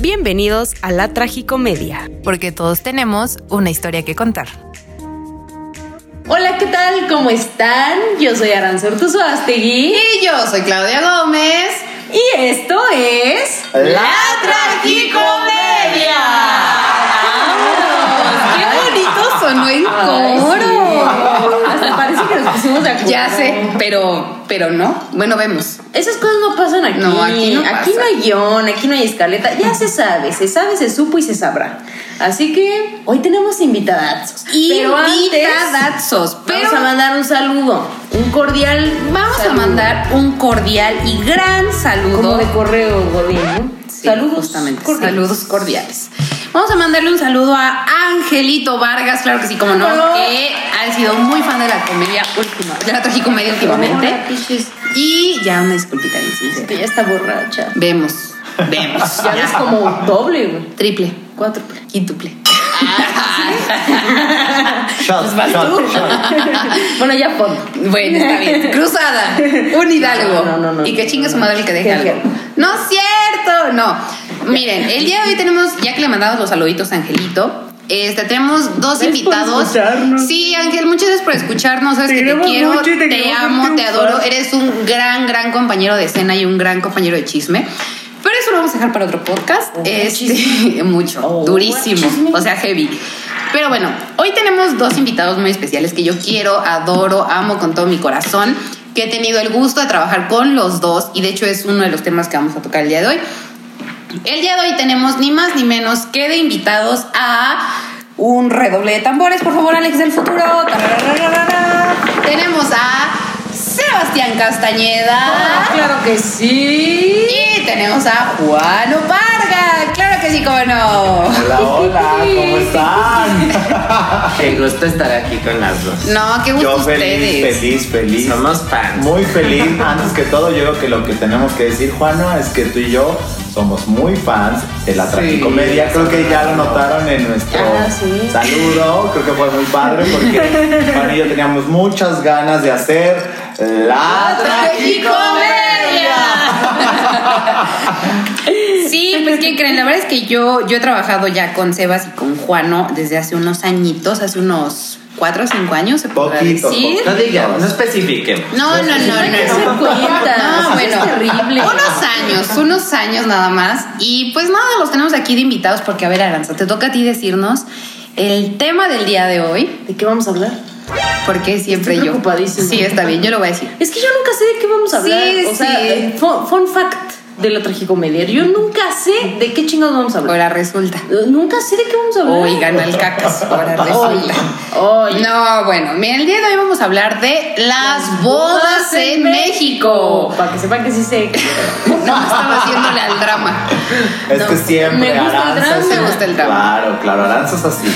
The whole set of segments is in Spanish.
Bienvenidos a la Tragicomedia. Porque todos tenemos una historia que contar. Hola, ¿qué tal? ¿Cómo están? Yo soy Aranza Ortuzo Astegui. Y yo soy Claudia Gómez. Y esto es... ¡La Tragicomedia! ¡Vámonos! ¡Qué bonito sonó en coro! De acuerdo. Ya sé, pero, pero no. Bueno, vemos. Esas cosas no pasan aquí. No, aquí no Aquí pasa. no hay guion, aquí no hay escaleta. Ya se sabe, se sabe, se supo y se sabrá. Así que hoy tenemos invitadazos. Invitadazos. Pero vamos a mandar un saludo, un cordial. vamos a mandar un cordial y gran saludo. como de correo, Godín, ¿no? Sí, Saludos justamente. cordiales. Saludos cordiales. Vamos a mandarle un saludo a Angelito Vargas, claro que sí, como no, Hola. que ha sido muy fan de la comedia última, de la tragicomedia últimamente. Y ya una disculpita Es que ya está borracha. Vemos, vemos. Ya es como doble, güey. Triple, Cuatro. quíntuple. Shot, vas shot, tú. shot. Bueno, ya pon. Bueno, está bien. Cruzada. Un hidalgo. No, no, no, y que chingue no, su no. madre el que deje algo. No es cierto. No. Miren, el día de hoy tenemos, ya que le mandamos los saluditos a Angelito, este, tenemos dos invitados. Sí, Ángel, muchas gracias por escucharnos. Sabes Te que te quiero, te te, amo, te adoro. Eres un gran, gran compañero de escena y un gran compañero de chisme. Pero eso lo vamos a dejar para otro podcast. Oh, Este, mucho, Oh, durísimo. chisme. O sea, heavy. Pero bueno, hoy tenemos dos invitados muy especiales que yo quiero, adoro, amo con todo mi corazón, que he tenido el gusto de trabajar con los dos y de hecho es uno de los temas que vamos a tocar el día de hoy. El día de hoy tenemos ni más ni menos que de invitados a un redoble de tambores, por favor, Alex del futuro. Tenemos a Sebastián Castañeda. Ah, claro que sí. Y tenemos a Juano Parga. Sí, cómo no. Hola, hola, ¿cómo están? Qué gusto estar aquí con las dos. No, qué gusto Yo feliz, ustedes. feliz, feliz. Somos fans. Muy feliz. Antes que todo, yo creo que lo que tenemos que decir, Juana, es que tú y yo somos muy fans de la Sí, tragicomedia. Creo que ya lo notaron en nuestro Ah, sí. saludo. Creo que fue muy padre porque Juan y yo teníamos muchas ganas de hacer la Sí, pues ¿qué creen? La verdad es que yo, yo he trabajado ya con Sebas y con Juano desde hace unos añitos, hace unos cuatro o cinco años, se podrá Poquito, decir. No digan, no especifiquen. No, no, no, no. no. No, eso bueno, es terrible. Unos años, unos años nada más. Y pues nada, los tenemos aquí de invitados porque, a ver, Aranza, te toca a ti decirnos el tema del día de hoy, ¿De qué vamos a hablar? porque siempre Estoy yo. Sí, está bien, yo lo voy a decir. Es que yo nunca sé de qué vamos a hablar. Sí, o sea, sí. fun, fun fact de la tragicomedia. Yo nunca sé de qué chingados vamos a hablar. Ahora resulta. Nunca sé de qué vamos a hablar. Oigan al cacas, ahora resulta. Oye. No, bueno, mira, el día de hoy vamos a hablar de las bodas en México. Para que sepan que sí sé. No, estaba haciéndole al drama. Es No, que siempre me gusta el Aranza drama. es- Me gusta el drama. Claro, claro, Aranza es así.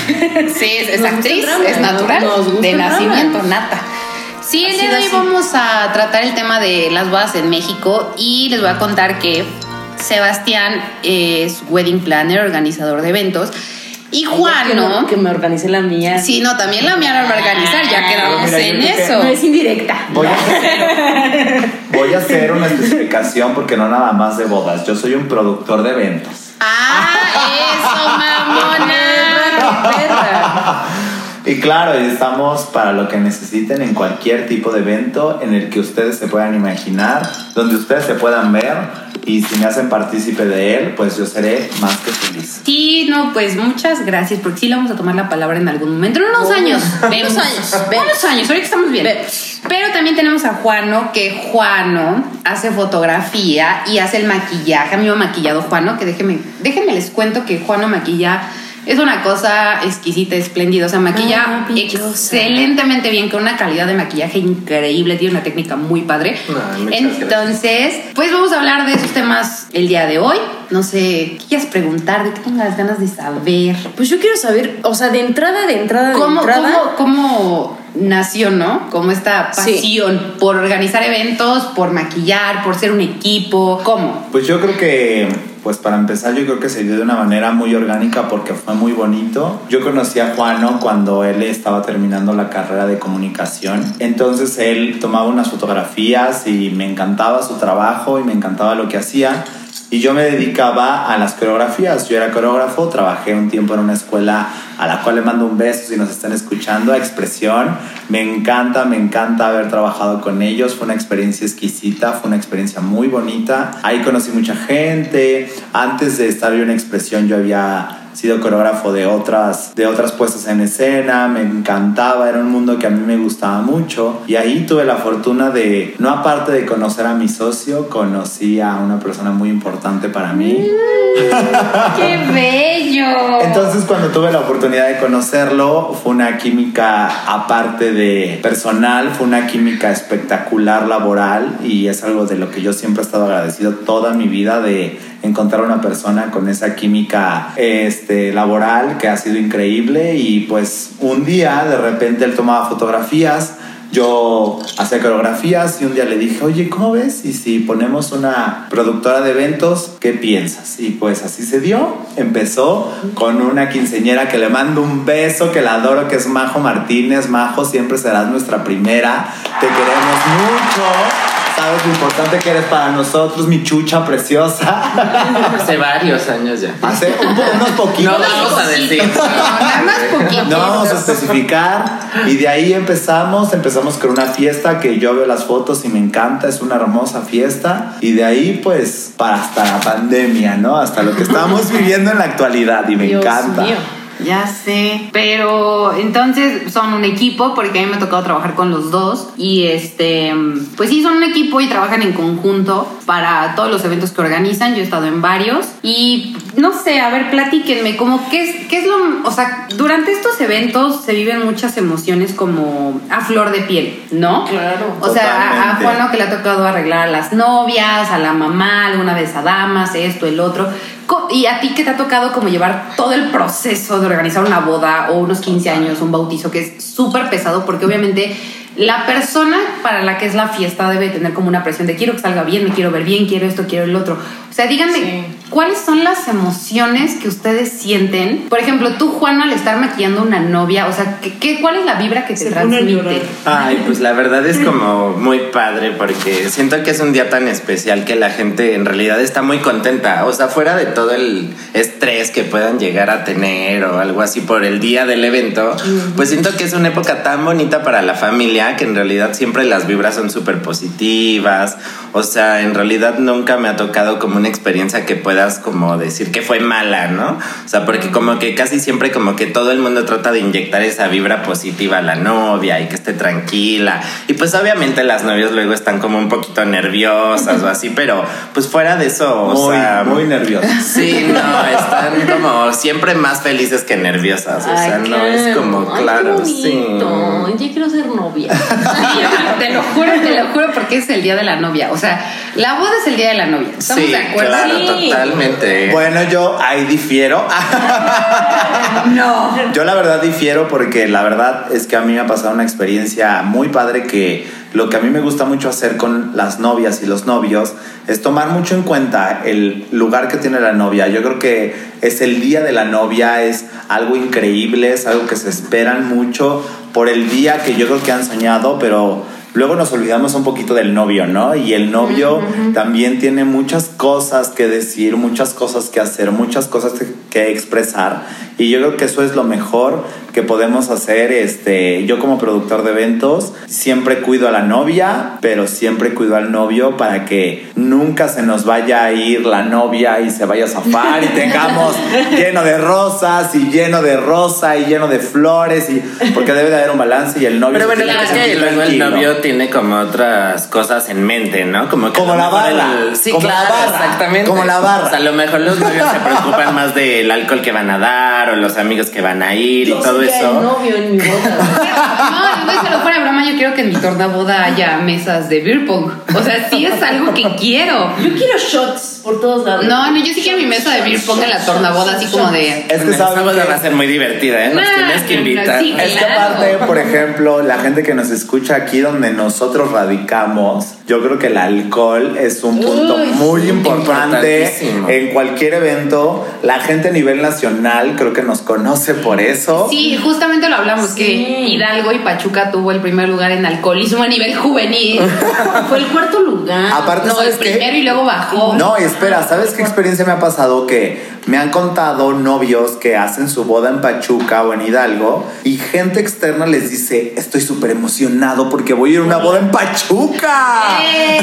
Sí, es, actriz, el drama, es natural, nos gusta de el drama. nacimiento, nata. Sí, el día de hoy vamos a tratar el tema de las bodas en México y les voy a contar que Sebastián es wedding planner, organizador de eventos, y Juan, Que ¿no? Que me organicé la mía. Sí, no, también la mía la va a organizar, ya quedamos Mira, yo en que- eso. No es indirecta. Voy a, hacer, voy a hacer una especificación porque no nada más de bodas. Yo soy un productor de eventos. ¡Ah, eso, mamona! ¡Qué perra! Y claro, estamos para lo que necesiten en cualquier tipo de evento en el que ustedes se puedan imaginar, donde ustedes se puedan ver y si me hacen partícipe de él, pues yo seré más que feliz. Sí, no, pues muchas gracias, porque sí le vamos a tomar la palabra en algún momento. En unos Unos- años. unos años, vemos. Unos años, ahorita estamos bien. Vemos. Pero también tenemos a Juano, que Juano hace fotografía y hace el maquillaje. A mí me ha maquillado Juano, que déjenme, déjenme les cuento que Juano maquilla. Es una cosa exquisita, espléndida. O sea, maquilla Maravillosa. excelentemente bien, con una calidad de maquillaje increíble. Tiene una técnica muy padre. Muchas Entonces, pues vamos a hablar de esos temas el día de hoy. No sé, ¿qué quieres preguntar? ¿De qué tengas ganas de saber? Pues yo quiero saber, o sea, de entrada, de entrada, de ¿Cómo, entrada. cómo, cómo nació, no? Como esta Sí. pasión por organizar eventos, por maquillar, por ser un equipo. ¿Cómo? Pues yo creo que, pues para empezar, yo creo que se dio de una manera muy orgánica porque fue muy bonito. Yo conocí a Juano cuando él estaba terminando la carrera de comunicación. Entonces él tomaba unas fotografías y me encantaba su trabajo y me encantaba lo que hacía. Y yo me dedicaba a las coreografías. Yo era coreógrafo, trabajé un tiempo en una escuela a la cual le mando un beso si nos están escuchando, a Expresión. Me encanta, me encanta haber trabajado con ellos. Fue una experiencia exquisita, fue una experiencia muy bonita. Ahí conocí mucha gente. Antes de estar yo en Expresión yo había sido coreógrafo de otras, de otras puestas en escena, me encantaba, era un mundo que a mí me gustaba mucho y ahí tuve la fortuna de, no aparte de conocer a mi socio, conocí a una persona muy importante para mí. Mm, ¡Qué bello! Entonces cuando tuve la oportunidad de conocerlo, fue una química aparte de personal, fue una química espectacular laboral y es algo de lo que yo siempre he estado agradecido toda mi vida de encontrar una persona con esa química este, laboral que ha sido increíble y pues un día de repente él tomaba fotografías, yo hacía coreografías y un día le dije, oye, ¿cómo ves? Y si ponemos una productora de eventos, ¿qué piensas? Y pues así se dio. Empezó con una quinceñera que le mando un beso, que la adoro, que es Majo Martínez. Majo, siempre serás nuestra primera. Te queremos mucho sabes lo importante que eres para nosotros, mi chucha preciosa. Hace varios años ya. Hace unos poquitos. No vamos a decir. No, no vamos a especificar. Y de ahí empezamos, empezamos con una fiesta que yo veo las fotos y me encanta, es una hermosa fiesta. Y de ahí pues para hasta la pandemia, ¿no? Hasta lo que estamos viviendo en la actualidad y me encanta. Mío. Ya sé, pero entonces son un equipo porque a mí me ha tocado trabajar con los dos. Y este, pues sí, son un equipo y trabajan en conjunto para todos los eventos que organizan. Yo he estado en varios. Y no sé, a ver, platíquenme, como qué es, qué es lo, o sea, durante estos eventos se viven muchas emociones como a flor de piel, ¿no? Claro. O sea, a, Juano que le ha tocado arreglar a las novias, a la mamá, alguna vez a damas, esto, el otro. Y a ti que te ha tocado como llevar todo el proceso de organizar una boda o unos 15 años, un bautizo, que es súper pesado porque obviamente la persona para la que es la fiesta debe tener como una presión de quiero que salga bien, me quiero ver bien, quiero esto, quiero el otro. O sea, díganme, ¿cuáles son las emociones que ustedes sienten? Por ejemplo, tú, Juana, al estar maquillando una novia, o sea, ¿qué, cuál es la vibra que te transmite? Ay, pues la verdad es como muy padre porque siento que es un día tan especial que la gente en realidad está muy contenta. O sea, fuera de todo el estrés que puedan llegar a tener o algo así por el día del evento, pues siento que es una época tan bonita para la familia que en realidad siempre las vibras son súper positivas. O sea, en realidad nunca me ha tocado como una experiencia que puedas como decir que fue mala, ¿no? O sea, porque como que casi siempre como que todo el mundo trata de inyectar esa vibra positiva a la novia y que esté tranquila. Y pues obviamente las novias luego están como un poquito nerviosas o así, pero pues fuera de eso, o muy, sea, muy nerviosas. Sí, no, están como siempre más felices que nerviosas, o sea, no es como claro, sí. Yo quiero ser novia. te lo juro, porque es el día de la novia, o sea, la boda es el día de la novia. ¿Estamos sí, de acuerdo? Claro, totalmente. Bueno, yo ahí difiero. no. Yo la verdad difiero porque la verdad es que a mí me ha pasado una experiencia muy padre que lo que a mí me gusta mucho hacer con las novias y los novios es tomar mucho en cuenta el lugar que tiene la novia. Yo creo que es el día de la novia, es algo increíble, es algo que se esperan mucho por el día que yo creo que han soñado, pero luego nos olvidamos un poquito del novio, ¿no? Y el novio también tiene muchas cosas que decir, muchas cosas que hacer, muchas cosas que expresar. Y yo creo que eso es lo mejor que podemos hacer. Este, yo como productor de eventos siempre cuido a la novia, pero siempre cuido al novio para que nunca se nos vaya a ir la novia y se vaya a zafar y tengamos lleno de rosas y lleno de rosa y lleno de flores y porque debe de haber un balance y el novio. Pero bueno, es que el novio tiene como otras cosas en mente, ¿no? Como, que como la barra. Sí, como claro, la barra. exactamente. Como la barra. O sea, a lo mejor los novios se preocupan más del alcohol que van a dar o los amigos que van a ir y todo eso. El novio en mi boda. No, no, se lo fuera broma, yo quiero que en mi tornaboda haya mesas de beer pong. O sea, sí es algo que quiero. Yo quiero shots por todos lados. No, no, yo sí quiero mi mesa de beer pong en la tornaboda, así como de. Es que que- va a ser muy divertida, ¿eh? Nos Nah, tienes que invitar. sí, Es que aparte, por ejemplo, la gente que nos escucha aquí donde nosotros radicamos, yo creo que el alcohol es un punto Uy, muy importante en cualquier evento. La gente a nivel nacional creo que nos conoce por eso. Sí, justamente lo hablamos, Sí. que Hidalgo y Pachuca tuvo el primer lugar en alcoholismo a nivel juvenil. Fue el cuarto lugar. Aparte, No, el primero y luego bajó. No, es espera, ¿sabes qué experiencia me ha pasado? Que me han contado novios que hacen su boda en Pachuca o en Hidalgo y gente externa les dice, estoy súper emocionado porque voy a ir a una boda en Pachuca. ¡Eh!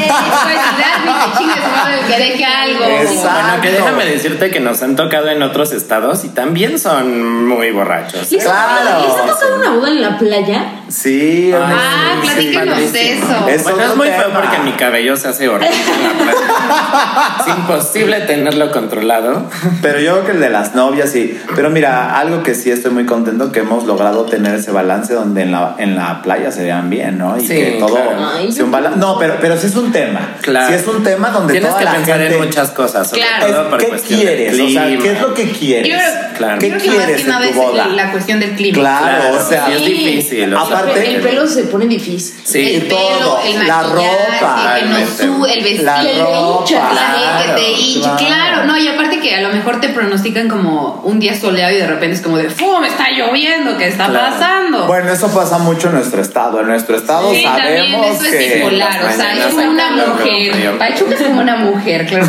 Que deje algo. Exacto. Bueno, que déjame decirte que nos han tocado en otros estados y también son muy borrachos. ¿Les ha- Claro. ¿Les ha tocado una boda en la playa? Sí, Ah, sí, platícanos sí. de eso. Es bueno, es muy feo porque mi cabello se hace horrible en la playa. Es imposible tenerlo controlado. Pero yo creo que el de las novias sí. Pero mira, algo que sí estoy muy contento que hemos logrado tener ese balance donde en la, en la playa se vean bien, ¿no? Y Sí, que todo claro. Ay, sea un balance. No, pero, pero sí es un tema. Claro. Sí es un tema donde Tienes toda que la pensar gente- en muchas cosas. sobre Claro. todo por ¿Qué quieres? O sea. ¿qué es lo que quieres? Yo creo, Claro. ¿Qué creo que más quieres que en nada tu es boda? la cuestión del clima. Claro, Claro, o sea, sí es difícil. o sea, aparte- El pelo se pone difícil. Sí. el pelo, todo, el la ropa, que sube, el vestido, La el ropa, claro, que te hincha, claro. No, y aparte que a lo mejor te pronostican como un día soleado y de repente es como de ¡Fum! Está lloviendo, ¿qué está Claro. pasando? Bueno, eso pasa mucho en nuestro estado. En nuestro estado Sí, también sabemos eso es que bipolar, o sea, es como una mujer. Pachuca es como una mujer, claro.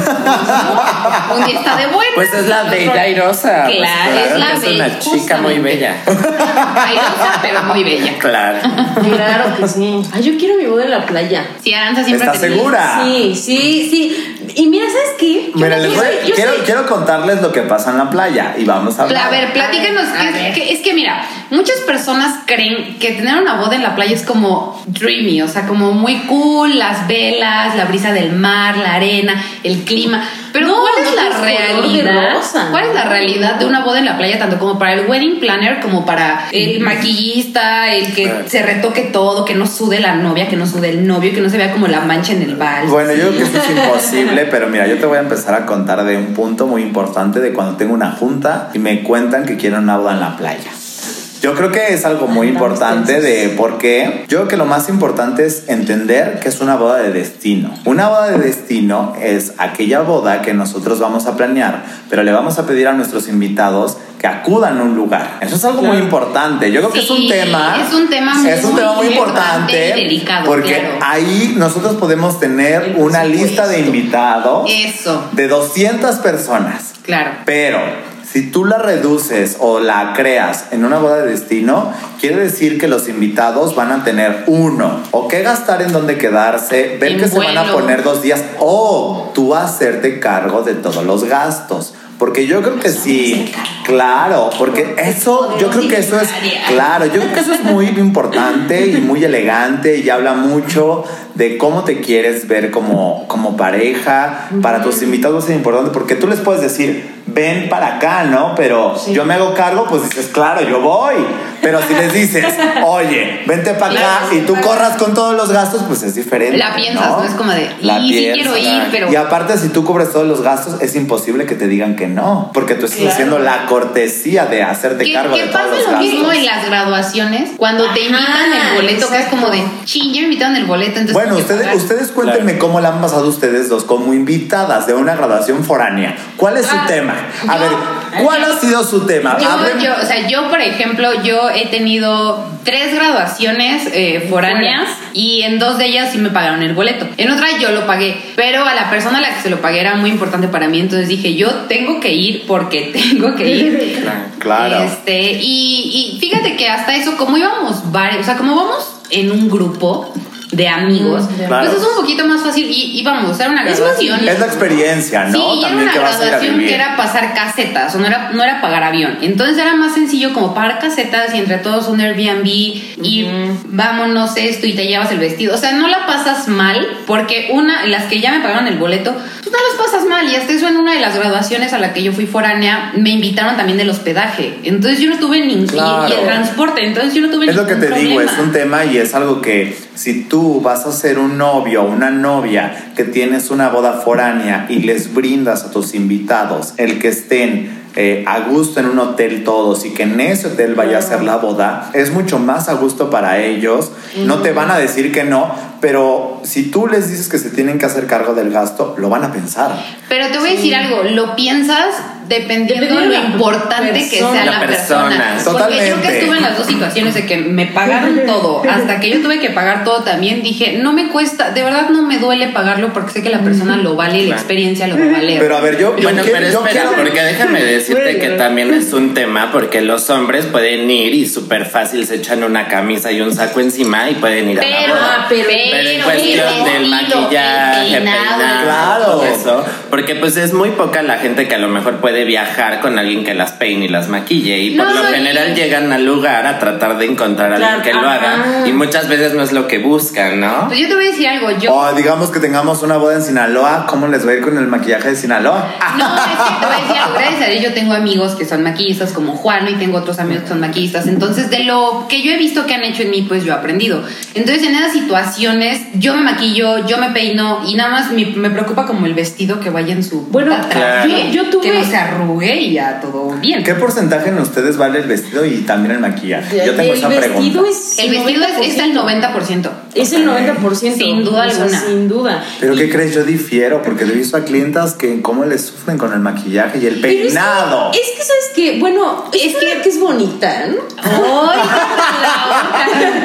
Un día está de buena. Pues es la bella airosa. pues Claro, es la es una bella, chica muy bella. airosa, pero muy bella. Claro. Claro que sí. Ay, yo quiero mi boda en la playa. Sí, Aranza siempre ¿Estás segura? Sí, sí, sí. Y mira, ¿sabes qué? Yo- Mira, les voy- soy- quiero, soy- quiero contarles lo que pasa en la playa y vamos a hablar. A ver, platícanos. A ver, que- a ver. que- es que mira, muchas personas creen que tener una boda en la playa es como dreamy, o sea, como muy cool, las velas, la brisa del mar, la arena, el clima. Pero No, ¿cuál es no la es realidad? rosa, ¿Cuál es la realidad de una boda en la playa, tanto como para el wedding planner, como para el maquillista, el que Claro. se retoque todo, que no sude la novia, que no sude el novio, que no se vea como la mancha en el vals? Bueno, yo creo que eso es imposible, pero mira, yo te voy a empezar a contar de un punto muy importante de cuando tengo una junta y me cuentan que quieren una boda en la playa. Yo creo que es algo muy importante de por qué. Yo creo que lo más importante es entender que es una boda de destino. Una boda de destino es aquella boda que nosotros vamos a planear, pero le vamos a pedir a nuestros invitados que acudan a un lugar. Eso es algo muy importante. Yo creo que es un Sí, tema. es un tema es un muy tema muy importante delicado, Porque claro. ahí nosotros podemos tener El una lista de invitados Eso, de 200 personas. claro. Pero si tú la reduces o la creas en una boda de destino, quiere decir que los invitados van a tener uno, o qué gastar en dónde quedarse, ver En que se van a poner dos días, o tú hacerte cargo de todos los gastos. Porque yo creo que sí, claro, porque eso, yo creo que eso es, claro, yo creo que eso es muy importante y muy elegante y habla mucho de cómo te quieres ver como, como pareja. Para tus invitados es importante porque tú les puedes decir, ven para acá, ¿no? Pero yo me hago cargo, pues dices, claro, yo voy. Pero si les dices, oye, vente para acá Claro. y tú corras con todos los gastos, pues es diferente. La piensas, ¿no? Es como de, La y sí piensas. quiero ir, pero... Y aparte, si tú cubres todos los gastos, es imposible que te digan que no, porque tú estás Claro. haciendo la cortesía de hacerte ¿Qué, cargo qué de todos pasa los lo gastos. mismo en las graduaciones? Cuando te invitan el boleto, que es como de, exacto. chin, ya me invitaron el boleto, entonces Bueno, ustedes, pagar". ustedes cuéntenme cómo la han pasado ustedes dos como invitadas de una graduación foránea. ¿Cuál es su Ah, tema? A yo- ver, ¿cuál ha sido su tema? Yo, yo, o sea, yo, por ejemplo, yo he tenido tres graduaciones eh, foráneas y en dos de ellas sí me pagaron el boleto. En otra yo lo pagué, pero a la persona a la que se lo pagué era muy importante para mí, entonces dije, yo tengo que ir porque tengo que ir. Claro. Este, y, y fíjate que hasta eso, como íbamos varios, o sea, como vamos en un grupo de amigos, Mm, claro. pues es un poquito más fácil y íbamos, era una graduación. Es la experiencia, ¿no? Sí, y era una que graduación que era pasar casetas, o no era, no era pagar avión. Entonces era más sencillo como pagar casetas y entre todos un Airbnb y vámonos esto y te llevas el vestido. O sea, no la pasas mal porque una, las que ya me pagaron el boleto, pues no las pasas mal. Y hasta eso en una de las graduaciones a la que yo fui foránea, me invitaron también del hospedaje. Entonces yo no tuve ni y- Claro. y, el transporte. Entonces yo no tuve Es lo que te digo, es un tema y es algo que si tú vas a ser un novio o una novia que tienes una boda foránea y les brindas a tus invitados el que estén eh, a gusto en un hotel todos y que en ese hotel vaya a ser la boda, es mucho más a gusto para ellos. No te van a decir que no, pero si tú les dices que se tienen que hacer cargo del gasto, lo van a pensar. Pero te voy a decir algo, lo piensas dependiendo Dependiendo de lo importante que sea la, La persona. persona. Porque yo que estuve en las dos situaciones de que me pagaron todo, hasta que yo tuve que pagar todo también, dije, no me cuesta, de verdad no me duele pagarlo porque sé que la persona lo vale y la experiencia lo va a valer. Pero a ver, yo, yo Bueno, pero yo espera, quiero- porque déjame decirte que también es un tema, porque los hombres pueden ir y súper fácil se echan una camisa y un saco encima y pueden ir a la Pero, boda. Ah, pero- Pero en cuestión el del maquillaje, peinado, peinado, Claro. todo eso, porque pues es muy poca la gente que a lo mejor puede viajar con alguien que las peine y las maquille y por No, lo no, general llegan al lugar a tratar de encontrar a alguien Claro, que lo ajá. haga y muchas veces no es lo que buscan, ¿no? Pues yo te voy a decir algo, yo... O digamos que tengamos una boda en Sinaloa, ¿cómo les va a ir con el maquillaje de Sinaloa? No, es que te voy a decir algo. Gracias a Dios yo tengo amigos que son maquillistas como Juan y tengo otros amigos que son maquillistas. Entonces, de lo que yo he visto que han hecho en mí, pues yo he aprendido. Entonces, en esas situaciones, yo me maquillo, yo me peino y nada más me, me preocupa como el vestido que vaya en su Bueno, claro. yo- yo tuve- que no se arrugue y ya todo bien. ¿Qué porcentaje en ustedes vale el vestido y también el maquillaje? Yo tengo el esa vestido pregunta. es El vestido es, es el 90%. Es el 90%. Sin duda o sea, alguna. sin duda. Pero ¿qué crees? Yo difiero porque he visto a clientas que cómo les sufren con el maquillaje y el Pero es que- peinado. Es que, ¿sabes qué? Bueno, es, Es que, que- que es bonita, ¿no? ¡Ay,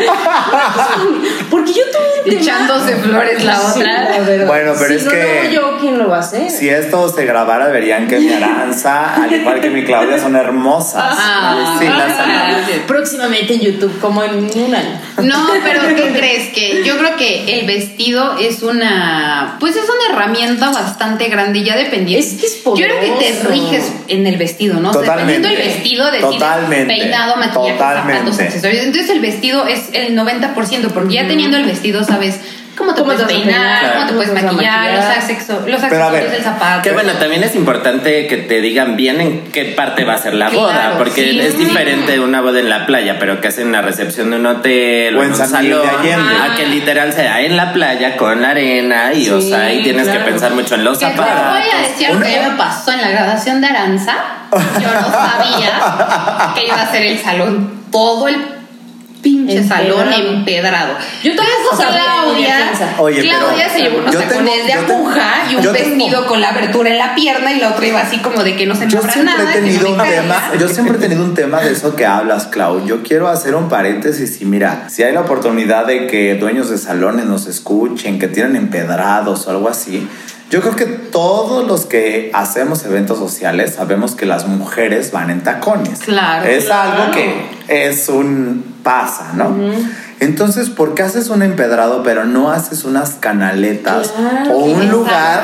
Porque yo tuve un tema... Echándose flores la Sí, otra. la verdad. Bueno, pero Si es no que- yo, ¿quién lo va a hacer? Si esto se grabara, verían que mi Aranza, al igual que mi Claudia, son hermosas. Ah, Sí. Próximamente en YouTube, como en un año. No, pero ¿qué crees? Que yo creo que el vestido es una, pues es una herramienta bastante grande, ya dependiendo. Es que es Yo creo que te poderoso. riges en el vestido, ¿no? O sea, Totalmente. dependiendo del vestido, decides Totalmente. peinado, maquillaje, Totalmente. zapatos, accesorios. Entonces el vestido es el 90%, porque ya teniendo el vestido sabes cómo te ¿Cómo puedes peinar, peinar? cómo te ¿Cómo puedes maquillar, los, accesorios, los accesorios ver, del zapato. Que bueno, también es importante que te digan bien en qué parte va a ser la Claro, boda, porque sí. es diferente una boda en la playa, pero que hacen en la recepción de un hotel O en un San de salón, a que literal sea en la playa con la arena y o sea, ahí tienes claro. que pensar mucho en los te voy zapatos. a decir que ya me pasó en la graduación de Aranza. Yo no sabía que iba a ser el salón, todo el pinche Empedrado. salón empedrado. Yo sabía, Claudia. Oye, Claudia pero se llevó unos tacones de aguja y un tengo- vestido con la abertura en la pierna y la otra iba así como de que no se Yo siempre nada. he que no tenido un tema, yo siempre he tenido un tema de eso que hablas, Clau. Yo quiero hacer un paréntesis y mira, si hay la oportunidad de que dueños de salones nos escuchen, que tienen empedrados o algo así, yo creo que todos los que hacemos eventos sociales sabemos que las mujeres van en tacones. Claro, Es claro. algo que es un pasa, ¿no? Entonces, ¿por qué haces un empedrado pero no haces unas canaletas Claro, o un exacto. lugar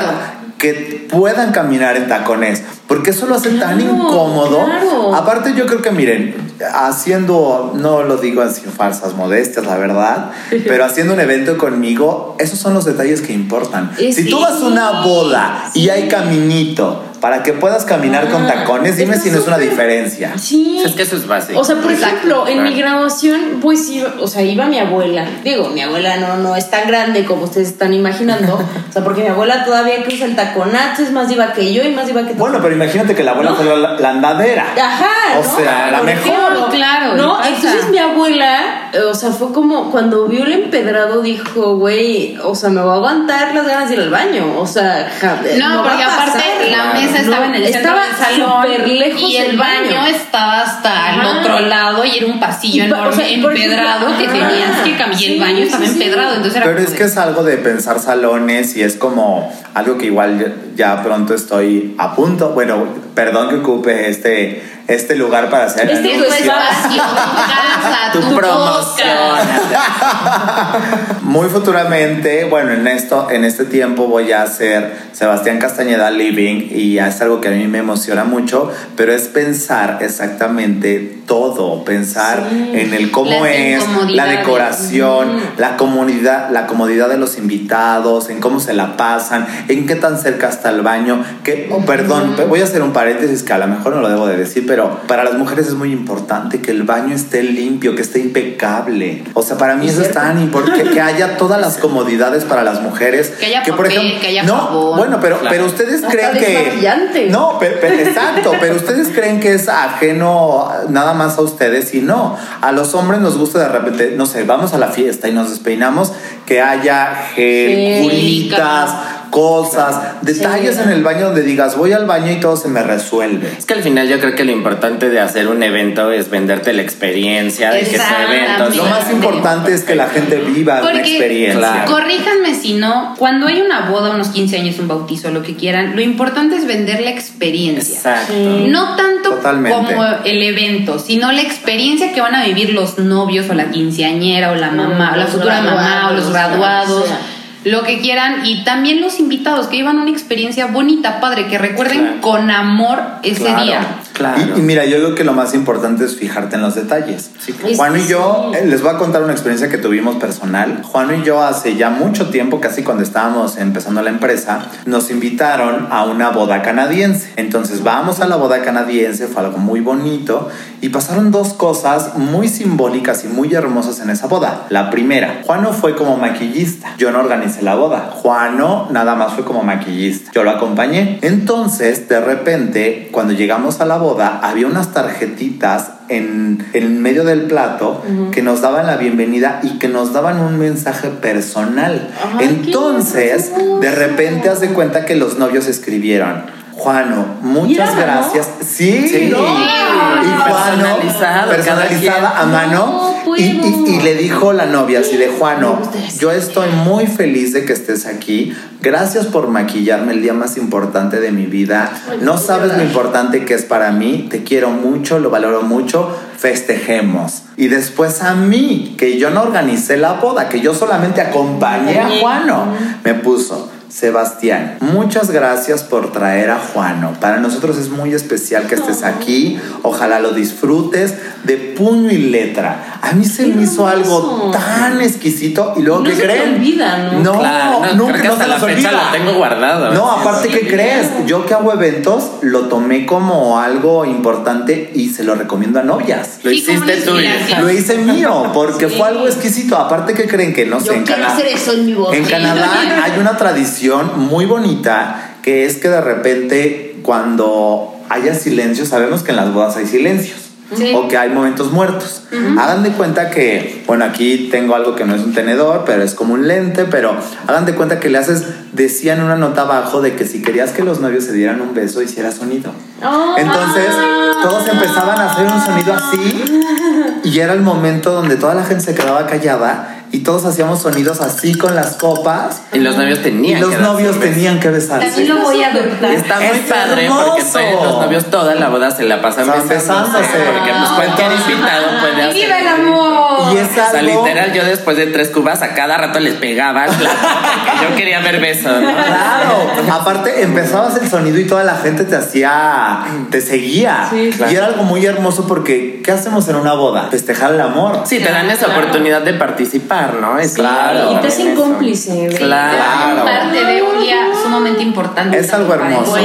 que puedan caminar en tacones? Porque eso lo hace tan incómodo. claro. Aparte, yo creo que miren, haciendo, no lo digo así falsas modestias, la verdad, pero haciendo un evento conmigo, esos son los detalles que importan. Es- si tú vas a una sí, boda y hay caminito para que puedas caminar con Ah, tacones, dime si no es una diferencia. Sí. Es que eso es básico. O sea, por Exacto. ejemplo, en mi Claro. graduación, pues iba, o sea, iba mi abuela. Digo, mi abuela no, no es tan grande como ustedes están imaginando. o sea, porque mi abuela todavía cruza el taconazo, es más diva que yo y más diva que Bueno, pero imagínate que la abuela No. fue la, la andadera. Ajá, O ¿no? sea, la mejor. ejemplo, Claro, ¿no? Entonces mi abuela, eh, o sea, fue como cuando vio el empedrado, dijo, güey, o sea, me voy a aguantar las ganas de ir al baño. O sea, ja- No, va porque a aparte la mesa Estaba en el centro estaba del salón lejos y el baño. estaba hasta el Ajá. otro lado y era un pasillo Y pa- o enorme sea, empedrado ejemplo, que tenías que caminar y el baño estaba sí, sí. empedrado, entonces era Pero es de- que es algo de pensar salones y es como algo que igual ya, ya pronto estoy a punto. Bueno, perdón que ocupe este, este lugar para hacer Este Es tu espacio, tu casa, tu, tu, promoción. Muy futuramente, bueno, en esto, en este tiempo voy a hacer Sebastián Castañeda Living y es algo que a mí me emociona mucho, pero es pensar exactamente todo, pensar Sí. en el cómo Las es, la decoración, Mm. la comodidad, la comodidad de los invitados, en cómo se la pasan, en qué tan cerca está el baño, que, oh, perdón, voy a hacer un paréntesis que a lo mejor no lo debo de decir, pero para las mujeres es muy importante que el baño esté limpio, que esté impecable. O sea, para mí Es eso es tan importante, que, que haya todas las comodidades para las mujeres. Que haya por papel, ejemplo, que haya no, jabón. bueno, pero, Claro. pero ustedes Hasta creen que no, pero, pero- exacto, pero ustedes creen que es ajeno nada más a ustedes y no. A los hombres nos gusta de repente, no sé, vamos a la fiesta y nos despeinamos, que haya gel, curitas, cosas, detalles en el baño donde digas, voy al baño y todo se me resuelve. Es que al final yo creo que lo importante de hacer un evento es venderte la experiencia de que tu evento. Lo más importante es que la gente viva Porque, experiencia. Claro. corríjanme si no, cuando hay una boda, unos 15 años, un bautizo, lo que quieran, lo importante es vender la experiencia. Exacto. No tanto Totalmente. como el evento, sino la experiencia que van a vivir los novios o la quinceañera o la mamá, o la futura mamá o los graduados, graduados. o sea. Lo que quieran y también los invitados que llevan una experiencia bonita, padre, que recuerden Claro. con amor ese Claro. día. Claro. Y, y mira, yo creo que lo más importante es fijarte en los detalles. Es Juan que y yo, sí. eh, les voy a contar una experiencia que tuvimos personal. Juan y yo hace ya mucho tiempo, casi cuando estábamos empezando la empresa, nos invitaron a una boda canadiense. Entonces vamos a la boda canadiense, fue algo muy bonito y pasaron dos cosas muy simbólicas y muy hermosas en esa boda. La primera, Juano fue como maquillista. Yo no la boda. Juano nada más fue como maquillista. Yo lo acompañé. Entonces, de repente, cuando llegamos a la boda, había unas tarjetitas en, en medio del plato que nos daban la bienvenida y que nos daban un mensaje personal. Ay, Entonces, de repente, haz de cuenta que los novios escribieron. Juano, muchas gracias. Sí, Sí. y Juano, personalizada a mano. No y, y- y le dijo la novia así de Juano, yo estoy muy feliz de que estés aquí. Gracias por maquillarme el día más importante de mi vida. No sabes lo importante que es para mí. Te quiero mucho, lo valoro mucho. Festejemos. Y después a mí, que yo no organicé la boda, que yo solamente acompañé a. Juano, me puso. Sebastián, muchas gracias por traer a Juano. Para nosotros es muy especial que estés aquí. Ojalá lo disfrutes de puño y letra. A mí se me hizo algo tan exquisito. Y luego, No ¿qué se te creen? olvida, ¿no? No, Claro, no, nunca creo que no hasta se la fecha olvida. lo tengo guardado. No, aparte, ¿qué crees? Yo que hago eventos, lo tomé como algo importante y se lo recomiendo a novias. Lo Sí, hiciste tuyo. Lo hice mío, porque Sí. fue algo exquisito. Aparte, ¿qué creen? Que no sé, Yo en quiero Canadá. hacer eso en mi boda. En Sí, Canadá hay una tradición muy bonita que es que de repente cuando haya silencio, sabemos que en las bodas hay silencios. Sí. O que hay momentos muertos. Hagan de cuenta que, bueno, aquí tengo algo que no es un tenedor, pero es como un lente, pero hagan de cuenta que le haces, decían una nota abajo de que si querías que los novios se dieran un beso, hiciera sonido. Oh, Entonces, todos empezaban a hacer un sonido así y era el momento donde toda la gente se quedaba callada y todos hacíamos sonidos así con las copas Y los novios y tenían los que darse novios tenían que besarse. También lo voy a adoptar. Está muy Es padre porque hermoso. los novios toda la boda se la pasan Están besándose. besándose. Porque pues cualquier invitado puede ¡Y hacer. viva el amor! Y es O sea, algo... literal, yo después de tres cubas a cada rato les pegaba porque yo quería ver besos. ¿no? Claro, aparte empezabas el sonido y toda la gente te hacía, te seguía. Sí, claro. Y era algo muy hermoso porque, ¿qué hacemos en una boda? Festejar el amor. Sí, te dan esa oportunidad de participar, ¿no? Es Claro. Y te hacen cómplice. ¿verdad? Claro. Parte de un día sumamente importante. Es algo hermoso.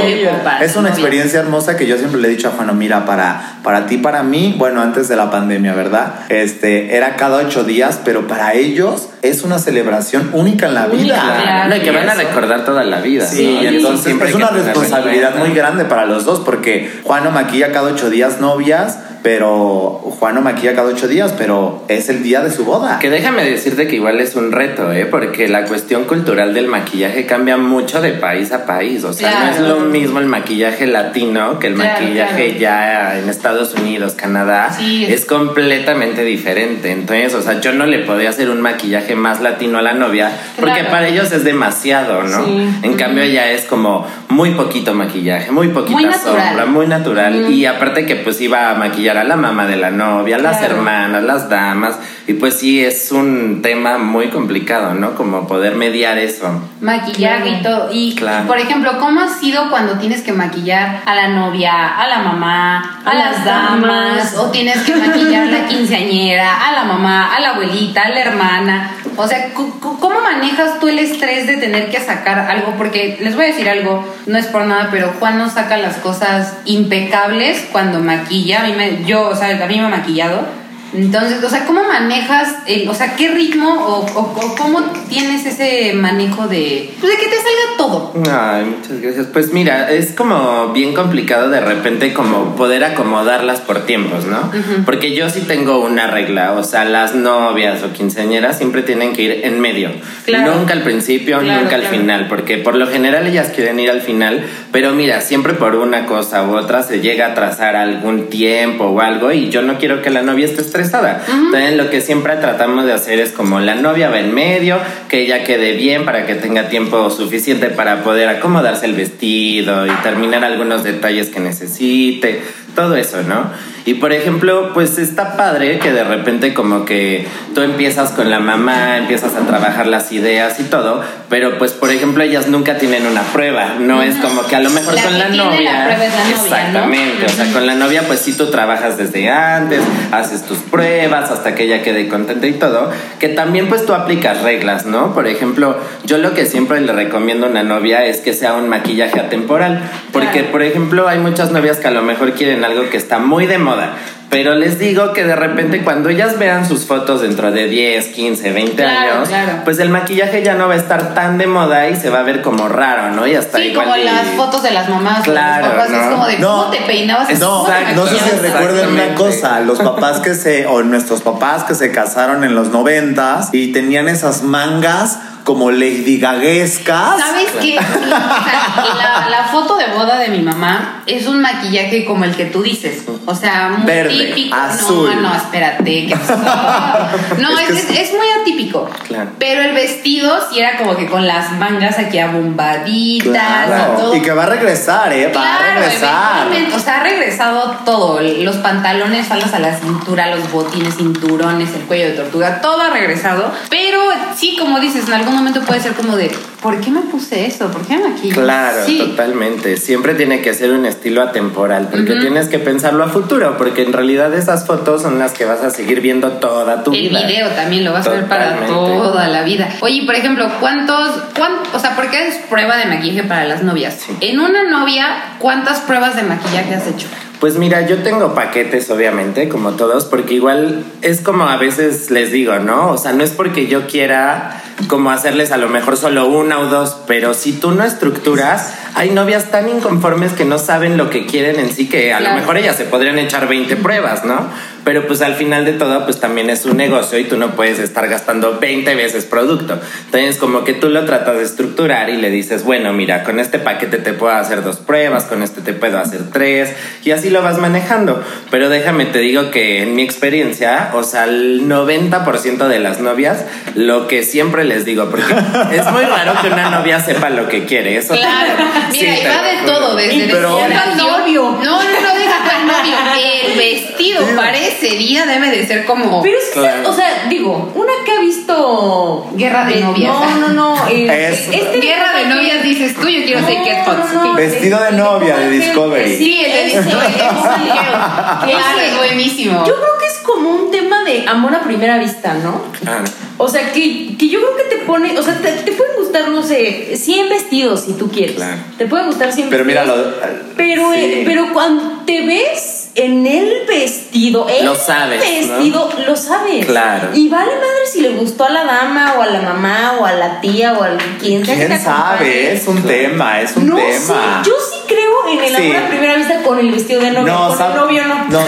Es una experiencia hermosa que yo siempre le he dicho a Juano, mira, para, para ti, para mí, bueno, antes de la pandemia, ¿verdad? Este, era cada ocho días, pero para ellos es una celebración única en la Única, vida. claro. No, y que van a recordar toda la vida. Sí, ¿no? y entonces siempre es una responsabilidad muy grande para los dos porque Juano maquilla cada ocho días novias, pero Juano maquilla cada ocho días, pero es el día de su boda. Que déjame decirte que igual es un reto, ¿eh? Porque la cuestión cultural del maquillaje cambia mucho de país a país. O sea, no es lo mismo el maquillaje latino que el Claro, maquillaje claro. ya en Estados Unidos, Canadá. Sí, es- es completamente diferente. Entonces, o sea, yo no le podía hacer un maquillaje más latino a la novia porque Claro. para ellos es demasiado, ¿no? Sí. En cambio, ya es como muy poquito maquillaje, muy poquita Muy natural. sombra, muy natural. Y aparte que pues iba a maquillar a la mamá de la novia, a las Claro. hermanas, las damas. Y pues sí, es un tema muy complicado, ¿no? Como poder mediar eso. maquillaje y todo. Y, Claro. por ejemplo, ¿cómo ha sido cuando tienes que maquillar a la novia, a la mamá, a, A las las damas? damas. O tienes que maquillar a la quinceañera, a la mamá, a la abuelita, a la hermana. O sea, ¿cómo manejas tú el estrés de tener que sacar algo? Porque les voy a decir algo, no es por nada, pero Juan nos saca las cosas impecables cuando maquilla. A mí me, yo, o sea, a me ha maquillado. Entonces, o sea, ¿cómo manejas, el, o sea, qué ritmo o, o- cómo tienes ese manejo de, pues de que te salga todo? Ay, muchas gracias. Pues mira, es como bien complicado de repente como poder acomodarlas por tiempos, ¿no? Porque yo sí tengo una regla, o sea, las novias o quinceañeras siempre tienen que ir en medio. Claro. Nunca al principio, Claro, nunca al claro. final, porque por lo general ellas quieren ir al final, pero mira, siempre por una cosa u otra se llega a trazar algún tiempo o algo y yo no quiero que la novia esté estresada. Entonces lo que siempre tratamos de hacer es como la novia va en medio, que ella quede bien para que tenga tiempo suficiente para poder acomodarse el vestido y terminar algunos detalles que necesite, todo eso, ¿no? Y por ejemplo, pues está padre que de repente como que tú empiezas con la mamá, empiezas a trabajar las ideas y todo, pero pues por ejemplo ellas nunca tienen una prueba, no es como que a lo mejor La con que la tiene novia. la prueba es la novia, ¿no? Exactamente, o sea, con la novia pues sí tú trabajas desde antes, haces tus pruebas hasta que ella quede contenta y todo, que también pues tú aplicas reglas, ¿no? Por ejemplo, yo lo que siempre le recomiendo a una novia es que sea un maquillaje atemporal, porque Claro. por ejemplo hay muchas novias que a lo mejor quieren algo que está muy de moda. Pero les digo que de repente cuando ellas vean sus fotos dentro de 10, 15, 20 Claro, años, claro. pues el maquillaje ya no va a estar tan de moda y se va a ver como raro, ¿no? Y hasta Sí, igual como y- las fotos de las mamás Claro, los papás, es ¿no? como de No. cómo te peinabas No, te no sé si recuerden una cosa, los papás que se, o nuestros papás que se casaron en los noventas y tenían esas mangas como Lady Gaguescas. ¿Sabes qué? La, la foto de boda de mi mamá es un maquillaje como el que tú dices. O sea, muy Verde, típico. azul. No, no, espérate. que- No, Es es, es- muy atípico. Claro. Pero el vestido sí era como que con las mangas aquí abombaditas y Claro, todo. y que va a regresar, ¿eh? Va a Claro, regresar. o sea, ha regresado todo, los pantalones, faldas a la cintura, los botines, cinturones, el cuello de tortuga, todo ha regresado, pero sí, como dices, en algún momento puede ser como de, ¿por qué me puse eso? ¿Por qué me maquillo? Claro, sí. totalmente. Siempre tiene que ser un estilo atemporal, porque tienes que pensarlo a futuro, porque en realidad esas fotos son las que vas a seguir viendo toda tu El vida. video también lo vas a ver para toda la vida. Oye, por ejemplo, ¿cuántos, cuán- o sea, por qué es prueba de maquillaje para las novias? Sí. En una novia, ¿cuántas pruebas de maquillaje has hecho? Pues mira, yo tengo paquetes, obviamente, como todos, porque igual es como a veces les digo, ¿no? O sea, no es porque yo quiera como hacerles a lo mejor solo una o dos, pero si tú no estructuras, hay novias tan inconformes que no saben lo que quieren en sí, que a Claro. lo mejor ellas se podrían echar 20 pruebas, ¿no? Pero pues al final de todo, pues también es un negocio y tú no puedes estar gastando 20 veces producto. Entonces, como que tú lo tratas de estructurar y le dices, bueno, mira, con este paquete te puedo hacer dos pruebas, con este te puedo hacer tres, y así lo vas manejando. Pero déjame te digo que en mi experiencia, o sea, el 90% de las novias, lo que siempre les digo, porque es muy raro que una novia sepa lo que quiere. Eso Claro, mira, Sí, y va de todo, desde Pero- al novio. No, no, no, deja al novio. El vestido para ese día debe de ser como Pero es que, Claro. o sea, digo, una que ha visto. Guerra de eh, novias. No, no, no. eh, Es- este guerra de que- novias, dices tú, yo quiero ser No, Cat Pots. no, no, Vestido de este, novia de como aquel Discovery. Sí, el de Discovery, Claro, es buenísimo. Yo creo que es como un tema de amor a primera vista, ¿no? Claro. O sea, que, que yo creo que te pone, o sea, te, te pueden gustar, no sé, 100 vestidos si tú quieres. Claro. Te pueden gustar 100 Pero mira, vestidos. lo- Pero, sí. eh, pero cuando te ves en el vestido, el Lo sabes, ¿no? vestido, lo sabes. Claro. Y vale madre si le gustó a la dama o a la mamá o a la tía o a quien sea ¿Quién sabe? Es un tema, es un no tema. sé, yo sí creo en el Sí. amor a primera vista con el vestido de novia. No, con sabe- el novio no.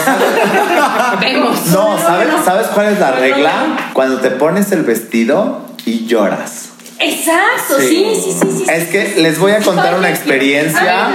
Vemos. No, ¿sabes, no. ¿sabes cuál es la regla? no. Cuando te pones el vestido y lloras. Exacto, sí, sí, sí, sí. Es que les voy a contar una experiencia.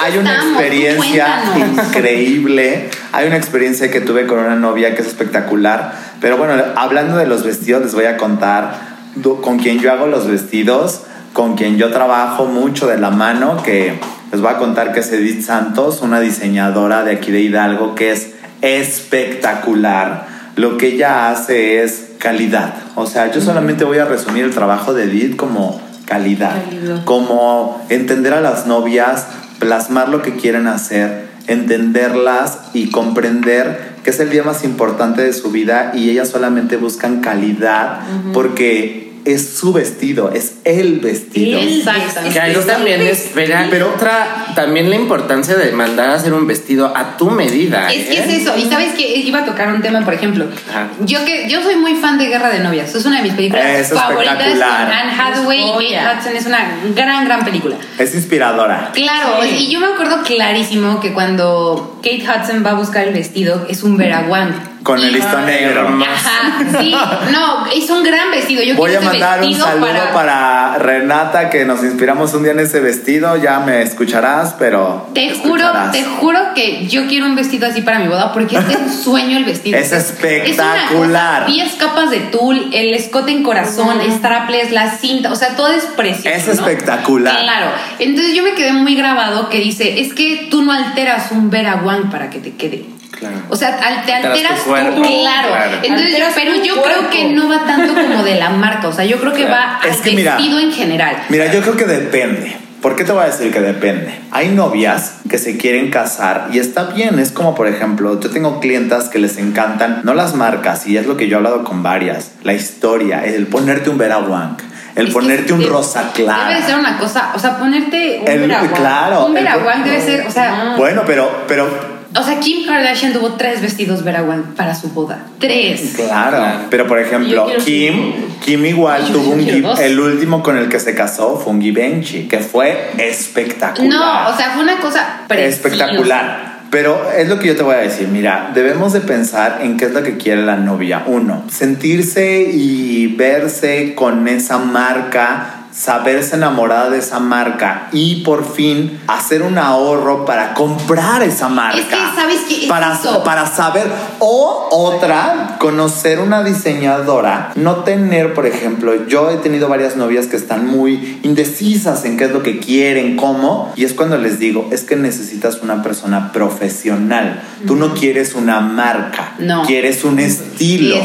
Hay una experiencia increíble. Hay una experiencia que tuve con una novia que es espectacular. Pero bueno, hablando de los vestidos, les voy a contar con quien yo hago los vestidos, con quien yo trabajo mucho de la mano, que les voy a contar que es Edith Santos, una diseñadora de aquí de Hidalgo, que es espectacular. Lo que ella hace es calidad. O sea, yo solamente voy a resumir el trabajo de Edith como calidad, Calidad. como entender a las novias, plasmar lo que quieren hacer, entenderlas y comprender que es el día más importante de su vida y ellas solamente buscan calidad porque es su vestido, es el vestido. Exactamente. Que ahí Es también espera, Pero- otra, también la importancia de mandar a hacer un vestido a tu medida. Es que ¿eh? es eso, y sabes que iba a tocar un tema, por ejemplo, Ajá. yo que yo soy muy fan de Guerra de Novias, es una de mis películas Es favoritas espectacular. Anne Hathaway y Kate. Hudson, es una gran, gran película. Es inspiradora. Claro, Sí. y yo me acuerdo clarísimo que cuando Kate Hudson va a buscar el vestido, es un veraguán. Con el listón negro. Ajá, sí, no, es un gran vestido. Yo Voy a mandar un vestido saludo para, para... Renata, que nos inspiramos un día en ese vestido. Ya me escucharás, pero. Te juro, te juro que yo quiero un vestido así para mi boda porque es un sueño el vestido. Es Es espectacular. 10 capas de tul, el escote en corazón, strapless, la cinta, o sea, todo es precioso. Es ¿no? espectacular. Claro. Entonces yo me quedé muy grabado que dice, es que tú no alteras un veraguán para que te quede. Claro. O sea, al- te Alteras alteras tu tú, cuerpo. claro. Claro. Entonces, yo- pero yo cuerpo. creo que no va tanto como de la marca, o sea, yo creo que va Es al que mira, vestido en general. Mira, yo creo que depende. ¿Por qué te voy a decir que depende? Hay novias que se quieren casar y está bien. Es como, por ejemplo, yo tengo clientas que les encantan, no las marcas, y es lo que yo he hablado con varias, la historia, el ponerte un Vera Wang, el Es que ponerte un de- rosa clara. Debe de ser una cosa, o sea, ponerte un El- veraguán. claro, Un el- veraguán debe ser, o sea, Bueno, pero, pero o sea, Kim Kardashian tuvo tres vestidos veraguán para su boda. Tres. Claro, Claro. pero por ejemplo, Kim. Kim igual tuvo un el último con el que se casó fue un Givenchy, que fue espectacular. No, o sea, fue una cosa preciosa. espectacular. Pero es lo que yo te voy a decir, mira, debemos de pensar en qué es lo que quiere la novia. Uno, sentirse y verse con esa marca, saberse enamorada de esa marca y por fin hacer un ahorro para comprar esa marca. Es que, ¿sabes? Es Para, eso. para saber. O otra, conocer una diseñadora. No tener, por ejemplo, yo he tenido varias novias que están muy indecisas en qué es lo que quieren, cómo. Y es cuando les digo, es que necesitas una persona profesional. Tú no quieres una marca. No. Quieres un estilo.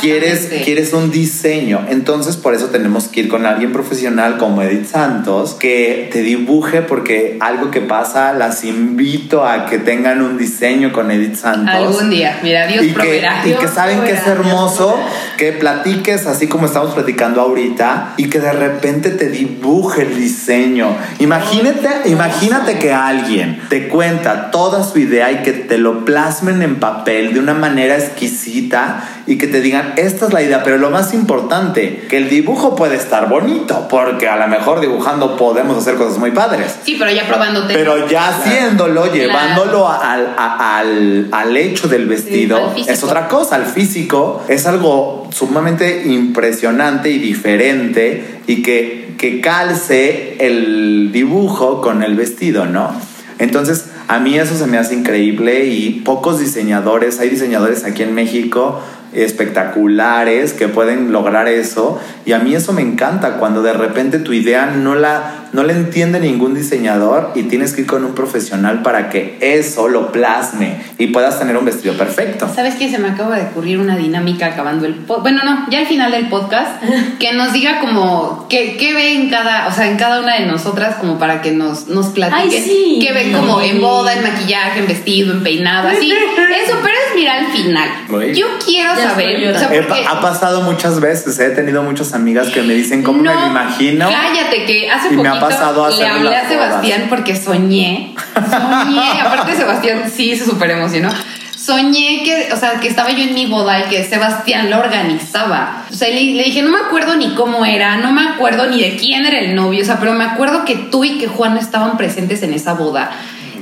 Quieres, quieres un diseño. Entonces, por eso tenemos que ir con alguien profesional como Edith Santos que te dibuje, porque algo que pasa, las invito a que tengan un diseño con Edith Santos. Algún día, mira, Dios y que, proveerá. y que Dios saben que es Dios hermoso que platiques así como estamos platicando ahorita y que de repente te dibuje el diseño. Imagínate, imagínate que alguien te cuenta toda su idea y que te lo plasmen en papel de una manera exquisita y que te digan, esta es la idea, pero lo más importante, que el dibujo puede estar bonito, porque a lo mejor dibujando podemos hacer cosas muy padres. Sí, pero ya probándote. Pero ya haciéndolo, llevándolo al, al, al hecho del vestido, al es otra cosa. El físico es algo sumamente impresionante y diferente y que, que calce el dibujo con el vestido, ¿no? Entonces, a mí eso se me hace increíble y pocos diseñadores, hay diseñadores aquí en México espectaculares que pueden lograr eso y a mí eso me encanta cuando de repente tu idea no la no la entiende ningún diseñador y tienes que ir con un profesional para que eso lo plasme y puedas tener un vestido perfecto. ¿Sabes qué? Se me acaba de ocurrir una dinámica acabando el podcast. Bueno, no, ya al final del podcast, que nos diga como qué, qué ve en cada, o sea, en cada una de nosotras, como para que nos, nos platiquen. Sí. Qué ven como en boda, en maquillaje, en vestido, en peinado, así. Eso, pero es mira al final. Yo quiero saber. O sea, porque- ha pasado muchas veces, he tenido muchas amigas que me dicen cómo me No, lo imagino. Cállate, que hace Y me poquito ha pasado le hablé a Sebastián porque soñé. Soñé, aparte Sebastián sí se súper emocionó. Soñé que, o sea, que estaba yo en mi boda y que Sebastián lo organizaba. O sea, le, le dije, no me acuerdo ni cómo era, no me acuerdo ni de quién era el novio, o sea, pero me acuerdo que tú y que Juan estaban presentes en esa boda.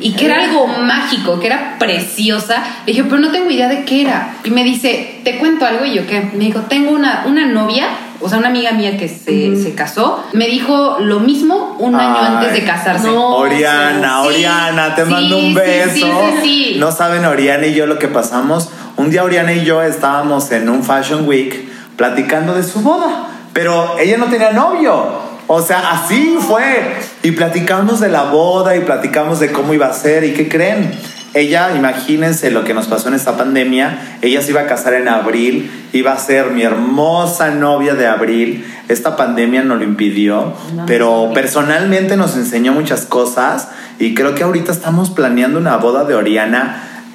Y que era algo mágico, que era preciosa. Le dije, pero no tengo idea de qué era. Y me dice, ¿te cuento algo? Y yo, ¿qué? Me dijo, tengo una, una novia, o sea, una amiga mía que se, se casó. Me dijo lo mismo un año Ay, antes de casarse. no. Oriana, Sí, Oriana, te sí, mando un beso. sí. No saben Oriana y yo lo que pasamos. Un día Oriana y yo estábamos en un Fashion Week platicando de su boda, pero ella no tenía novio. O sea, así fue. Y platicamos de la boda y platicamos de cómo iba a ser. ¿Y qué creen? Ella, imagínense lo que nos pasó en esta pandemia. Ella se iba a casar en abril, iba a ser mi hermosa novia de abril. Esta pandemia no lo impidió, pero personalmente nos enseñó muchas cosas y creo que ahorita estamos planeando una boda de Oriana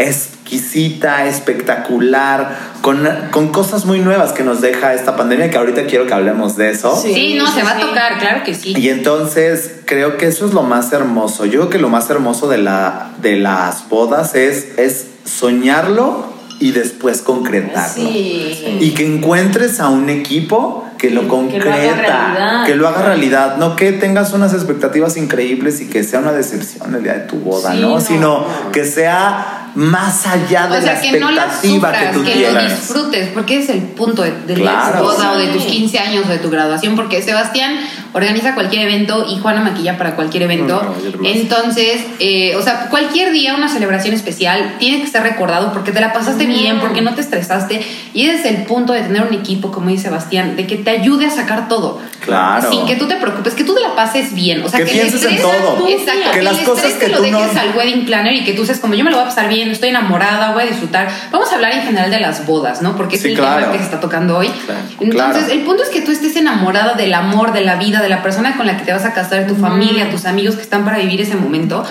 exquisita, espectacular, con, con cosas muy nuevas que nos deja esta pandemia, que ahorita quiero que hablemos de eso. Sí, no, Sí, se va a tocar, claro que sí. Y entonces creo que eso es lo más hermoso. Yo creo que lo más hermoso de, la, de las bodas es, es soñarlo y después concretarlo. Sí. Y que encuentres a un equipo que lo Que- que lo concreta, haga realidad. que lo haga realidad, no que tengas unas expectativas increíbles y que sea una decepción el día de tu boda, Sí, ¿no? no. Sino que sea más allá de O sea, la que no la expectativa sufras, que tú que lo quieras. disfrutes, porque ese es el punto de, de Claro. tu boda o de tus Sí. 15 años o de tu graduación, porque Sebastián organiza cualquier evento y Juana maquilla para cualquier evento. Ay, hermoso. Entonces, eh, o sea, cualquier día, una celebración especial, tiene que ser recordado porque te la pasaste bien, porque no te estresaste. Y ese es el punto de tener un equipo, como dice Sebastián, de que te ayude a sacar todo. Claro. Sin que tú te preocupes, que tú te la pases bien. O sea, Que que, pienses en todo. Exacto. Que Que, las cosas que te lo tú dejes no- al wedding planner y que tú seas como yo me lo voy a pasar bien, estoy enamorada, voy a disfrutar. Vamos a hablar en general de las bodas, ¿no? Porque es Sí, el claro. tema que se está tocando hoy. Claro, Entonces, claro. el punto es que tú estés enamorada del amor, de la vida, de la persona con la que te vas a casar, tu familia, tus amigos que están para vivir ese momento.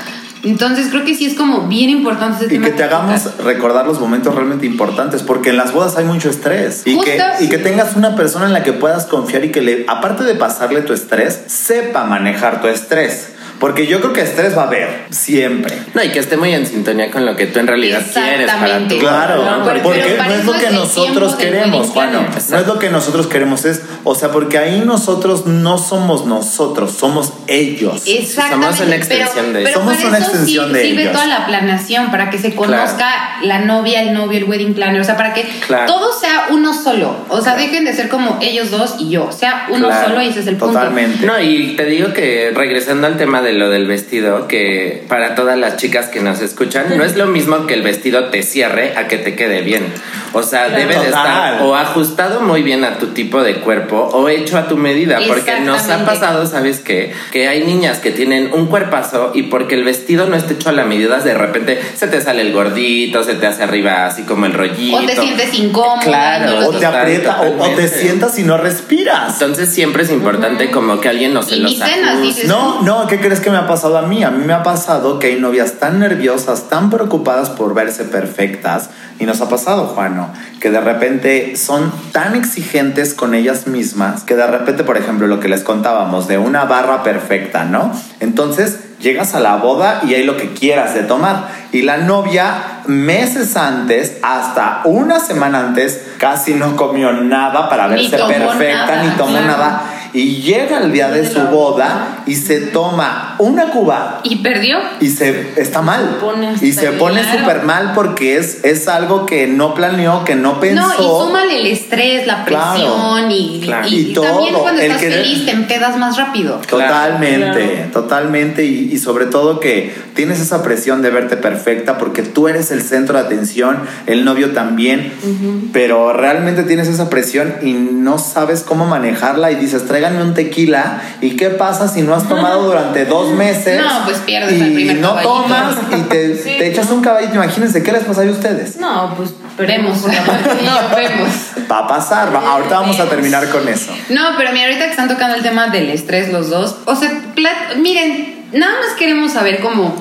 Entonces, creo que sí es como bien importante ese Y tema que te hagamos recordar los momentos realmente importantes, porque en las bodas hay mucho estrés. Y, que, y que tengas una persona en la que puedas confiar y que, le, aparte de pasarle tu estrés, sepa manejar tu estrés. Porque yo creo que estrés va a haber, siempre. No, y que esté muy en sintonía con lo que tú en realidad quieres para tu Claro, No, porque no es lo que nosotros queremos, planner. No es lo que nosotros queremos, es, o sea, porque ahí nosotros no somos nosotros, somos ellos. Exactamente. Somos una extensión pero, de pero Somos una extensión sí- de sirve ellos. toda la planeación para que se conozca la novia, el novio, el wedding planner. O sea, para que Claro. todo sea uno solo. O sea, dejen de ser como ellos dos y yo. Sea uno Claro. solo y ese es el punto. Totalmente. No, y te digo que regresando al tema de lo del vestido, que para todas las chicas que nos escuchan, no es lo mismo que el vestido te cierre a que te quede bien. O sea, debe de Total. estar o ajustado muy bien a tu tipo de cuerpo o hecho a tu medida, porque nos ha pasado, ¿sabes qué? Que hay niñas que tienen un cuerpazo y porque el vestido no está hecho a la medida, de repente se te sale el gordito, se te hace arriba así como el rollito. O te sientes incómoda. Claro. O te Total, aprieta o- o, te sientas y no respiras. Entonces siempre es importante como que alguien nos se los ajuste. dices. No, no, ¿qué crees que me ha pasado a mí? A mí me ha pasado que hay novias tan nerviosas, tan preocupadas por verse perfectas, y nos ha pasado, Juano, que de repente son tan exigentes con ellas mismas, que de repente, por ejemplo, lo que les contábamos de una barra perfecta, ¿no? Entonces llegas a la boda y hay lo que quieras de tomar. Y la novia, meses antes, hasta una semana antes, casi no comió nada para verse perfecta, nada, ni tomó claro. nada. Y llega el día de su boda y se toma una cuba Y perdió. y se está mal. pone hasta y se pone claro. súper mal porque es, es algo que no planeó, que no pensó. No, y súmale el estrés, la Claro, presión y, claro. y- Y y también todo, cuando el estás querer- feliz te empedas más rápido. Totalmente, Claro. totalmente y, y sobre todo que tienes esa presión de verte perfecta porque tú eres el centro de atención, el novio también, pero realmente tienes esa presión y no sabes cómo manejarla y dices, tráiganme un tequila y qué pasa si no has tomado durante dos meses No, pues pierdes y al primer no caballito. tomas y te, Sí, te echas un caballito, imagínense qué les pasaría a ustedes. No, pues ella. vemos. Va a pasar, va- ahorita vamos a terminar con eso. No, pero mira, ahorita que están tocando el tema del estrés los dos, o sea, miren, nada más queremos saber cómo,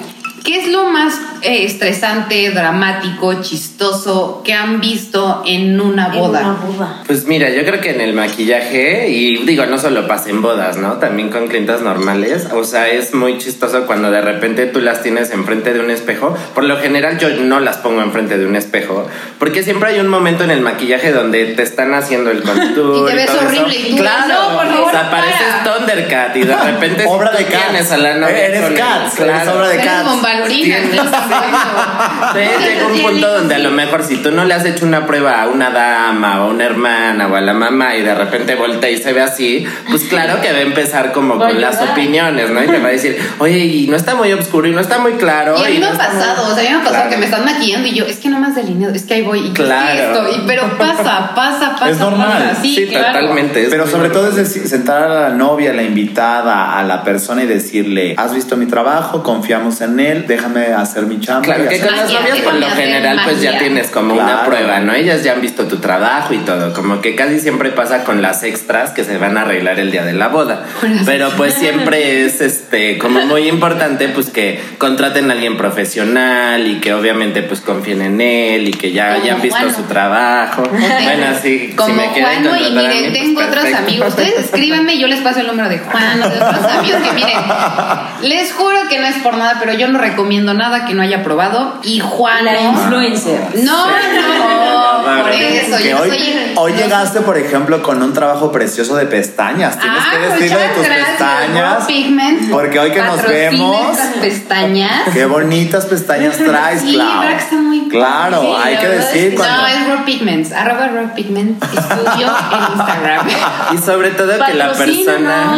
¿qué es lo más eh, estresante, dramático, chistoso que han visto en una En boda? una boda. Pues mira, yo creo que en el maquillaje, y digo, no solo pasa en bodas, ¿no? También con clientas normales. O sea, es muy chistoso cuando de repente tú las tienes enfrente de un espejo. Por lo general yo no las pongo enfrente de un espejo, porque siempre hay un momento en el maquillaje donde te están haciendo el contour. Y te ves todo eso. horrible y tú, claro, no, por favor, o sea, pareces. Thundercat y de repente Obra de Cats. tienes a la novia Eres Cats, eres obra de Cats. Bombalurina, Sí. llega un punto donde a lo mejor si tú no le has hecho una prueba a una dama o a una hermana o a la mamá y de repente voltea y se ve así, pues claro que va a empezar como con las opiniones, ¿no? Y te va a decir, oye, y no está muy oscuro y no está muy claro. Y a mí me no ha está muy-". pasado, o sea, a mí me ha pasado Claro. que me están maquillando y yo, es que no más delineado, es que ahí voy, y Claro. ¿qué es esto? Y- pero pasa, pasa, pasa. Es normal. pasa. Sí, Sí, claro. totalmente. Pero sobre todo es normal. decir, sentar a la novia, a la invitada, a la persona y decirle, has visto mi trabajo, confiamos en él, déjame hacer mi chamba. Claro, y que con las novias por lo general pues ya tienes como una prueba, ¿no? Ellas ya han visto tu trabajo y todo, como que casi siempre pasa con las extras que se van a arreglar el día de la boda. Pero pues siempre es este como muy importante pues que contraten a alguien profesional y que obviamente pues confíen en él y que ya, han visto su trabajo. bueno, sí, Como si me quieren Juan, y contratar a mí, miren, pues, tengo otros perfecto. amigos. Ustedes escríbanme y yo les paso el número de Juan o de otros amigos que miren. Les juro que no es por nada, pero yo no recomiendo nada que no haya probado. Y Juan. La influencer. No, no, por eso. Que Yo hoy, soy. hoy no llegaste, por ejemplo, con un trabajo precioso de pestañas. Tienes Ah, que decirle de muchas tus gracias, pestañas. Pigment. Porque hoy que nos vemos, estas pestañas. qué bonitas pestañas traes, Sí, Clau. ¿verdad que está muy Claro, Sí, hay que decir es- cuando. No, es Raw Pigments. Arroba Raw Pigment Estudio en Instagram. Y sobre todo que la persona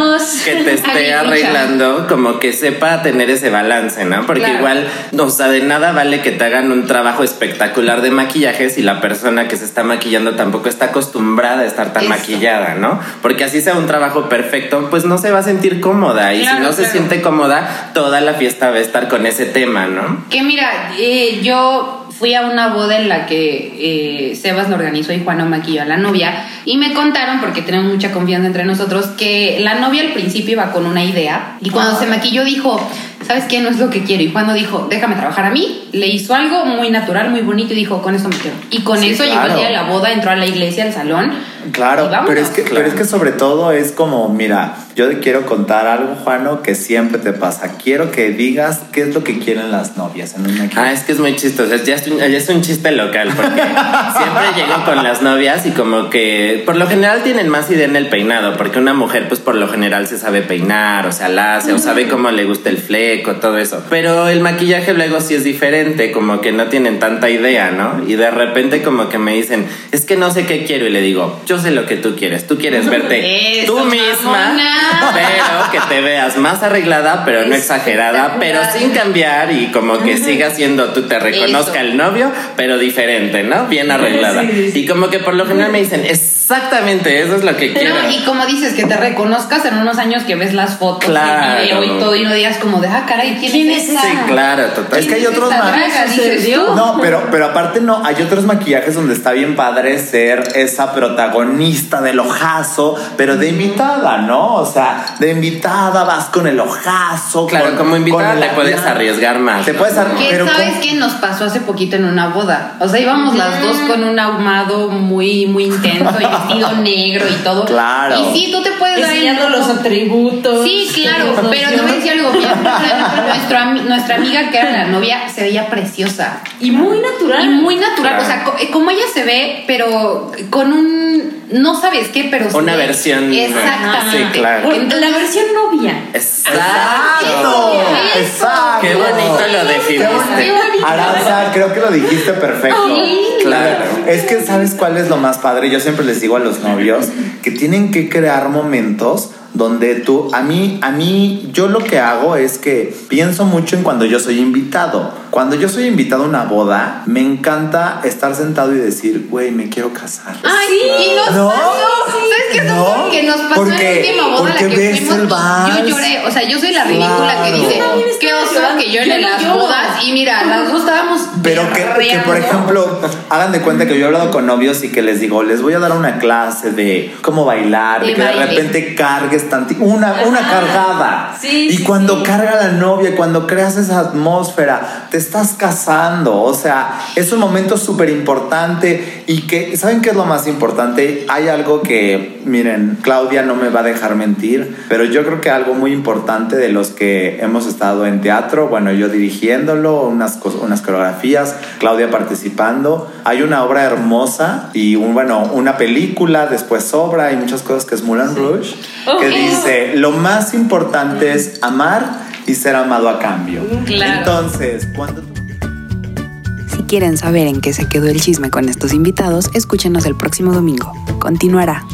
que te esté arreglando como que sepa tener ese balance, ¿no? Porque Claro. igual, o sea, de nada vale que te hagan un trabajo espectacular de maquillaje si la persona que se está maquillando tampoco está acostumbrada a estar tan Eso. maquillada, ¿no? Porque así sea un trabajo perfecto, pues no se va a sentir cómoda. Y Claro, si no se siente cómoda, toda la fiesta va a estar con ese tema, ¿no? Que mira, eh, yo fui a una boda en la que eh, Sebas lo organizó y Juan maquilló a la novia y me contaron, porque tenemos mucha confianza entre nosotros, que la novia al principio iba con una idea y cuando se maquilló dijo, ¿sabes qué? No es lo que quiero. Y Juan dijo, déjame trabajar a mí. Le hizo algo muy natural, muy bonito y dijo, con eso me quedo. Y con Sí, eso llegó claro. el día de la boda, entró a la iglesia, al salón. Claro, pero es, que, pero es que sobre todo es como, mira, yo te quiero contar algo, Juano, que siempre te pasa. Quiero que digas qué es lo que quieren las novias en un maquillaje. Ah, es que es muy chistoso. Ya es un, ya es un chiste local porque siempre llego con las novias y como que por lo general tienen más idea en el peinado porque una mujer pues por lo general se sabe peinar o sea, la hace o sabe cómo le gusta el fleco, todo eso. Pero el maquillaje luego sí es diferente, como que no tienen tanta idea, ¿no? Y de repente como que me dicen, es que no sé qué quiero y le digo, yo sé lo que tú quieres. Tú quieres verte Eso, tú misma, mamona. Pero que te veas más arreglada, pero no exagerada, pero sin cambiar y como que siga siendo tú te reconozca Eso. el novio, pero diferente, ¿no? Bien arreglada. Y como que por lo general me dicen, exactamente, eso es lo que quiero. No, y como dices, que te reconozcas en unos años que ves las fotos Claro. y video y todo y no digas como de, ah, caray, ¿quién, ¿Quién es es esa? Sí, claro, total. Es que hay ¿Quién otros tú. No, pero, pero aparte no, hay otros maquillajes donde está bien padre ser esa protagonista del ojazo, pero de invitada, ¿no? O sea, de invitada vas con el ojazo. Claro, con- como invitada te puedes arriesgar más. Te puedes arriesgar, ¿Qué pero sabes qué nos pasó hace poquito en una boda? O sea, íbamos las dos con un ahumado muy, muy intenso y vestido negro y todo. Claro. Y sí, tú te puedes dar el Enseñando los atributos. Sí, claro, pero te voy a decir algo. Ami- nuestra amiga que era la novia se veía preciosa. Y muy natural. Y muy natural, Claro. o sea, co- como ella se ve, pero con un, no sabes qué, pero Una ve- versión, Exactamente. sí, claro. La versión novia. Exacto, Eso. exacto. Qué bonito lo Qué definiste. bonito. Aranza, creo que lo dijiste perfecto. Claro. Es que sabes cuál es lo más padre. Yo siempre les digo a los novios que tienen que crear momentos donde tú, a mí, a mí, yo lo que hago es que pienso mucho en cuando yo soy invitado. Cuando yo soy invitado a una boda, me encanta estar sentado y decir, güey, me quiero casar. Ay, y nos No, pasó. ¿Sabes qué es lo no, que nos pasó porque- en la última boda a porque la que ves fuimos? el vals. Yo lloré, o sea, yo soy la ridícula Claro. que dice, qué oso que Yo en las bodas. Y mira, las dos estábamos Pero que, que, por ejemplo, hagan de cuenta que yo he hablado con novios y que les digo, les voy a dar una clase de cómo bailar, de, De que de baile. repente cargues tanti una, una cargada. Sí, y sí, cuando sí. carga la novia, cuando creas esa atmósfera, te estás casando. O sea, es un momento súper importante y que, ¿saben qué es lo más importante? Hay algo que, miren, Claudia no me va a dejar mentir, pero yo creo que algo muy importante de los que hemos estado en teatro, bueno, yo dirigiéndolo, unas, unas coreografías, Claudia participando, hay una obra hermosa y un, bueno, una película, después obra y muchas cosas que es Moulin Rouge, que dice, lo más importante es amar y ser amado a cambio. Claro. Entonces, cuando tú... Si quieren saber en qué se quedó el chisme con estos invitados, escúchenos el próximo domingo. Continuará.